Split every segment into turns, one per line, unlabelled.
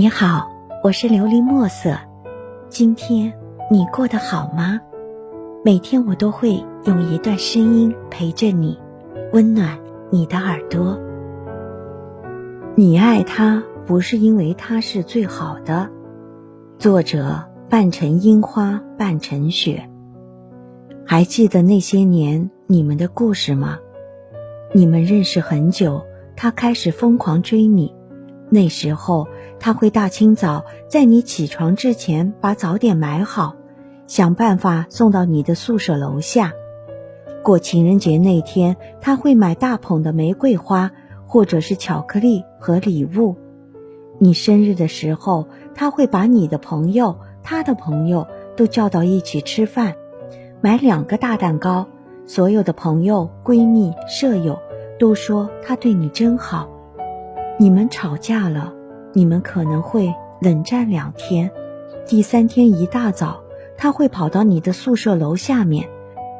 你好，我是琉璃墨色。今天你过得好吗？每天我都会用一段声音陪着你，温暖你的耳朵。你爱他，不是因为他是最好的。作者：半城樱花，半城雪。还记得那些年你们的故事吗？你们认识很久，他开始疯狂追你。那时候他会大清早在你起床之前把早点买好，想办法送到你的宿舍楼下。过情人节那天，他会买大捧的玫瑰花，或者是巧克力和礼物。你生日的时候，他会把你的朋友、他的朋友都叫到一起吃饭，买两个大蛋糕。所有的朋友、闺蜜、舍友都说他对你真好。你们吵架了，你们可能会冷战两天，第三天一大早，他会跑到你的宿舍楼下面，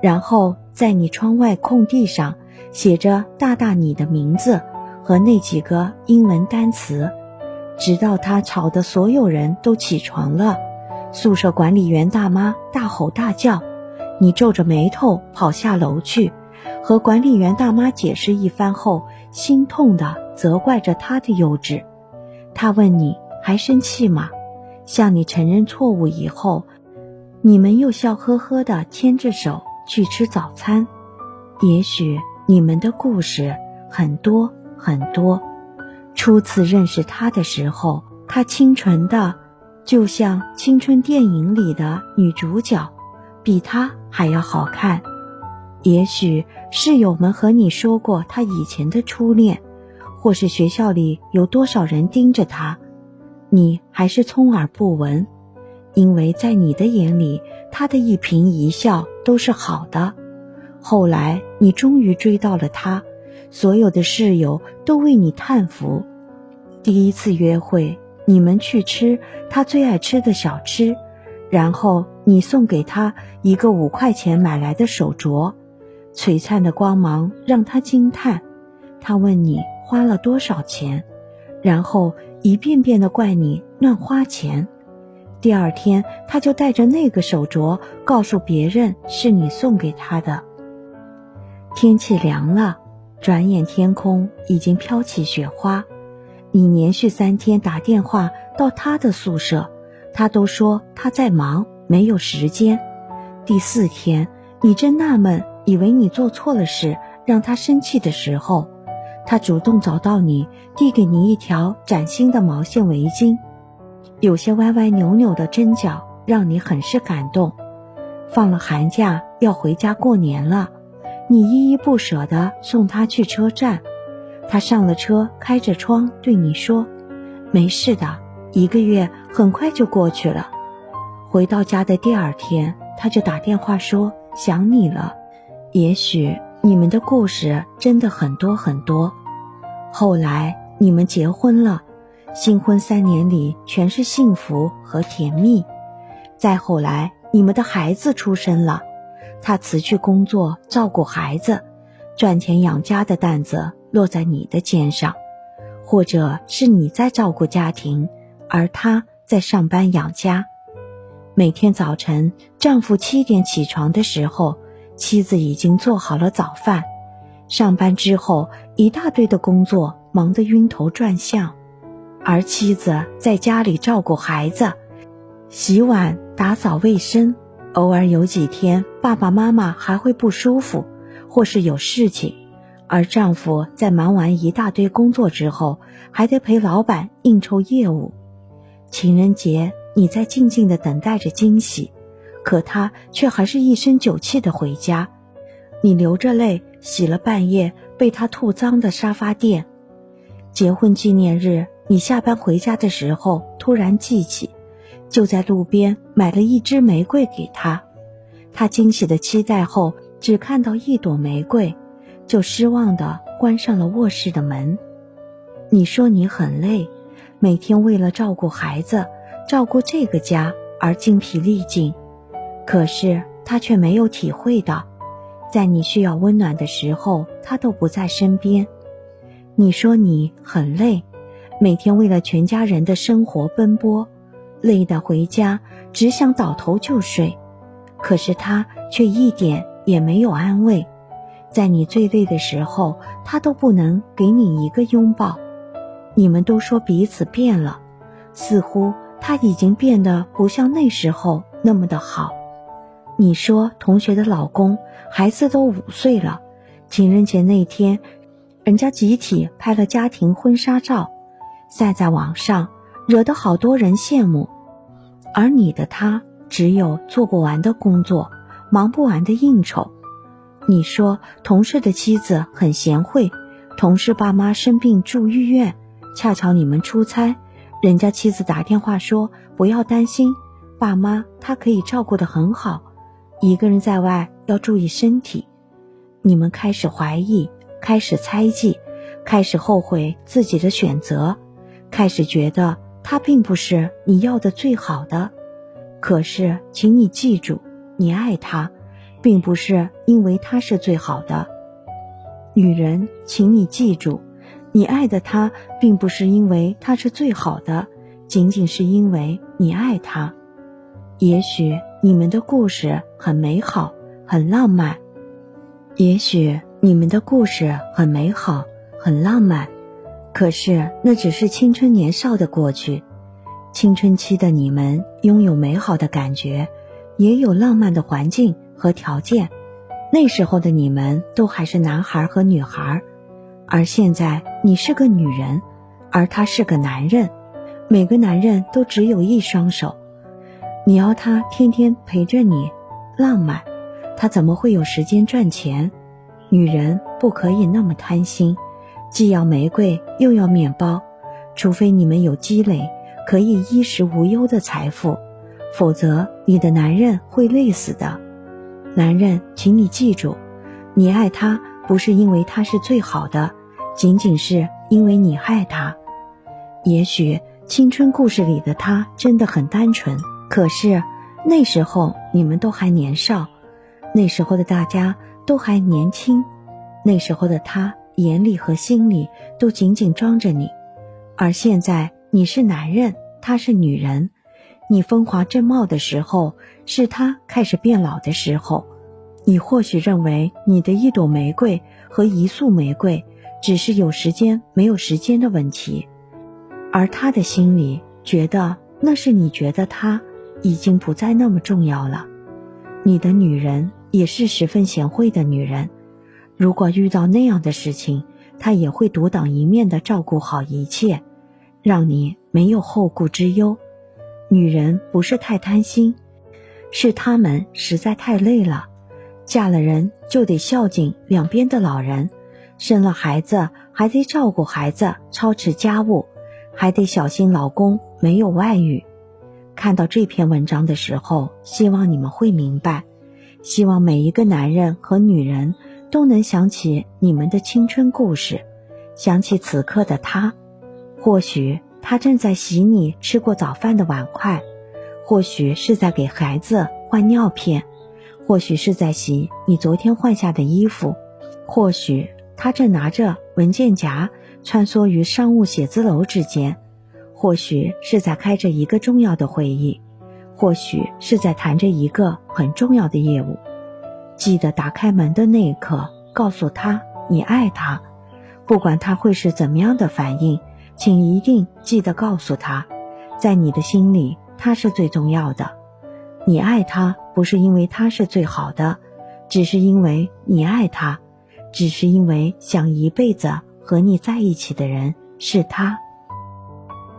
然后在你窗外空地上写着大大你的名字和那几个英文单词，直到他吵得所有人都起床了，宿舍管理员大妈大吼大叫，你皱着眉头跑下楼去。和管理员大妈解释一番后，心痛的责怪着他的幼稚。他问你还生气吗？向你承认错误以后，你们又笑呵呵的牵着手去吃早餐。也许你们的故事很多很多。初次认识他的时候，他清纯的，就像青春电影里的女主角，比他还要好看。也许室友们和你说过他以前的初恋，或是学校里有多少人盯着他，你还是充耳不闻，因为在你的眼里，他的一颦一笑都是好的。后来你终于追到了他，所有的室友都为你叹服。第一次约会，你们去吃他最爱吃的小吃，然后你送给他一个五块钱买来的手镯。璀璨的光芒让他惊叹，他问你花了多少钱，然后一遍遍的怪你乱花钱。第二天，他就带着那个手镯告诉别人是你送给他的。天气凉了，转眼天空已经飘起雪花。你连续三天打电话到他的宿舍，他都说他在忙，没有时间。第四天，你正纳闷。以为你做错了事，让他生气的时候，他主动找到你，递给你一条崭新的毛线围巾，有些歪歪扭扭的针脚，让你很是感动。放了寒假要回家过年了，你依依不舍地送他去车站。他上了车，开着窗对你说：“没事的，一个月很快就过去了。”回到家的第二天，他就打电话说想你了。也许你们的故事真的很多很多。后来你们结婚了，新婚三年里全是幸福和甜蜜。再后来，你们的孩子出生了，他辞去工作照顾孩子，赚钱养家的担子落在你的肩上，或者是你在照顾家庭，而他在上班养家。每天早晨，丈夫七点起床的时候。妻子已经做好了早饭，上班之后一大堆的工作，忙得晕头转向，而妻子在家里照顾孩子，洗碗、打扫卫生。偶尔有几天爸爸妈妈还会不舒服，或是有事情，而丈夫在忙完一大堆工作之后，还得陪老板应酬业务。情人节，你在静静的等待着惊喜。可他却还是一身酒气的回家，你流着泪洗了半夜被他吐脏的沙发垫。结婚纪念日，你下班回家的时候突然记起，就在路边买了一支玫瑰给他。他惊喜的期待后，只看到一朵玫瑰，就失望的关上了卧室的门。你说你很累，每天为了照顾孩子、照顾这个家而精疲力尽。可是他却没有体会到，在你需要温暖的时候，他都不在身边。你说你很累，每天为了全家人的生活奔波，累得回家只想倒头就睡。可是他却一点也没有安慰，在你最累的时候，他都不能给你一个拥抱。你们都说彼此变了，似乎他已经变得不像那时候那么的好。你说同学的老公孩子都五岁了，情人节那天，人家集体拍了家庭婚纱照。晒在网上，惹得好多人羡慕，而你的他只有做不完的工作，忙不完的应酬。你说同事的妻子很贤惠，同事爸妈生病住医院，恰巧你们出差，人家妻子打电话说不要担心，爸妈他可以照顾得很好，一个人在外要注意身体。你们开始怀疑，开始猜忌，开始后悔自己的选择。开始觉得他并不是你要的最好的，可是，请你记住，你爱他，并不是因为他是最好的。女人，请你记住，你爱的他，并不是因为他是最好的，仅仅是因为你爱他。也许你们的故事很美好，很浪漫；也许你们的故事很美好，很浪漫。可是那只是青春年少的过去，青春期的你们拥有美好的感觉，也有浪漫的环境和条件。那时候的你们都还是男孩和女孩，而现在你是个女人，而他是个男人。每个男人都只有一双手，你要他天天陪着你，浪漫，他怎么会有时间赚钱？女人不可以那么贪心。既要玫瑰又要面包，除非你们有积累，可以衣食无忧的财富，否则你的男人会累死的。男人，请你记住，你爱他不是因为他是最好的，仅仅是因为你爱他。也许青春故事里的他真的很单纯，可是那时候你们都还年少，那时候的大家都还年轻，那时候的他。眼里和心里都紧紧装着你，而现在你是男人，她是女人，你风华正茂的时候，是他开始变老的时候。你或许认为你的一朵玫瑰和一束玫瑰只是有时间没有时间的问题，而他的心里觉得那是你觉得他已经不再那么重要了。你的女人也是十分贤惠的女人。如果遇到那样的事情，她也会独当一面的照顾好一切，让你没有后顾之忧。女人不是太贪心，是她们实在太累了。嫁了人就得孝敬两边的老人，生了孩子还得照顾孩子，操持家务，还得小心老公没有外遇。看到这篇文章的时候，希望你们会明白，希望每一个男人和女人。都能想起你们的青春故事，想起此刻的他，或许他正在洗你吃过早饭的碗筷，或许是在给孩子换尿片，或许是在洗你昨天换下的衣服，或许他正拿着文件夹穿梭于商务写字楼之间，或许是在开着一个重要的会议，或许是在谈着一个很重要的业务。记得打开门的那一刻，告诉他你爱他，不管他会是怎么样的反应，请一定记得告诉他，在你的心里他是最重要的。你爱他不是因为他是最好的，只是因为你爱他，只是因为想一辈子和你在一起的人是他。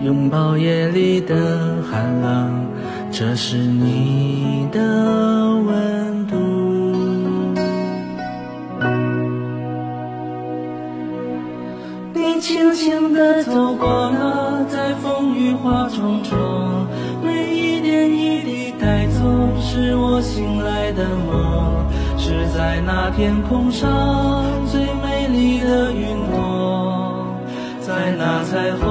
拥抱夜里的寒冷，这是你的温度。你轻轻地走过了，在风雨花丛中，每一点一滴带走，是我醒来的梦。是在那天空上最美丽的云朵，在那彩虹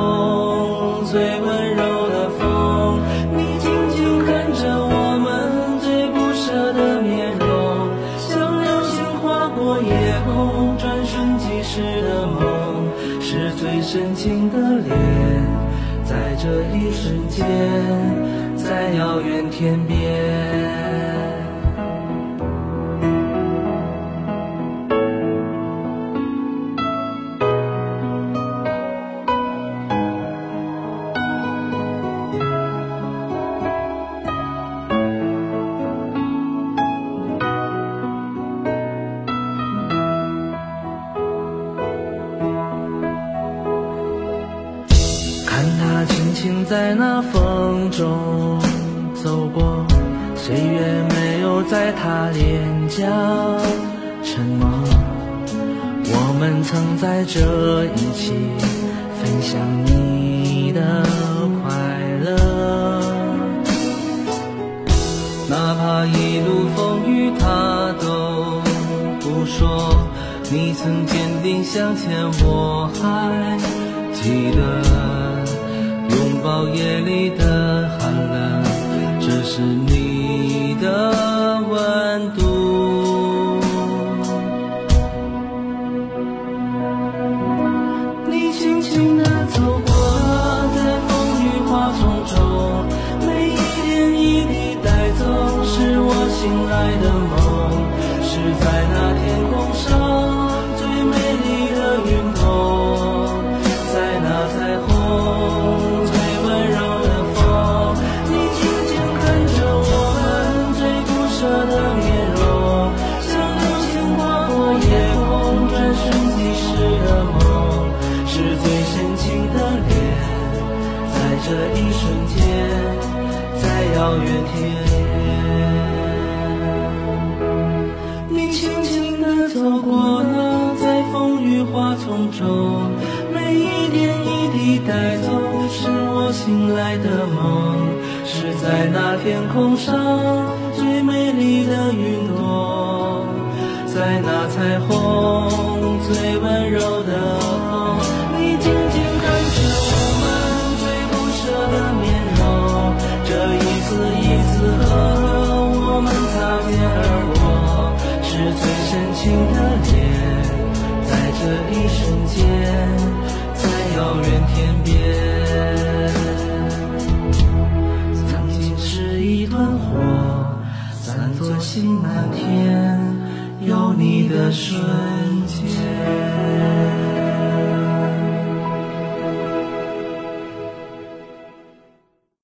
的脸，在这一瞬间，在遥远天边。在他脸颊沉默。我们曾在这一起分享你的快乐，哪怕一路风雨他都不说。你曾坚定向前，我还记得。拥抱夜里的在那天空上最美丽的云朵在那彩虹最温柔的风你静静看着我们最不舍的面容像流星划过夜空转瞬即逝的梦是最深情的脸在这一瞬间在遥远天。我呢，在风雨花丛中，每一点一滴带走，是我醒来的梦，是在那天空上最美丽的云朵，在那彩虹最温柔的。情的脸，在这一瞬间，在遥远天边。曾经是一团火，散作星满天，有你的瞬间。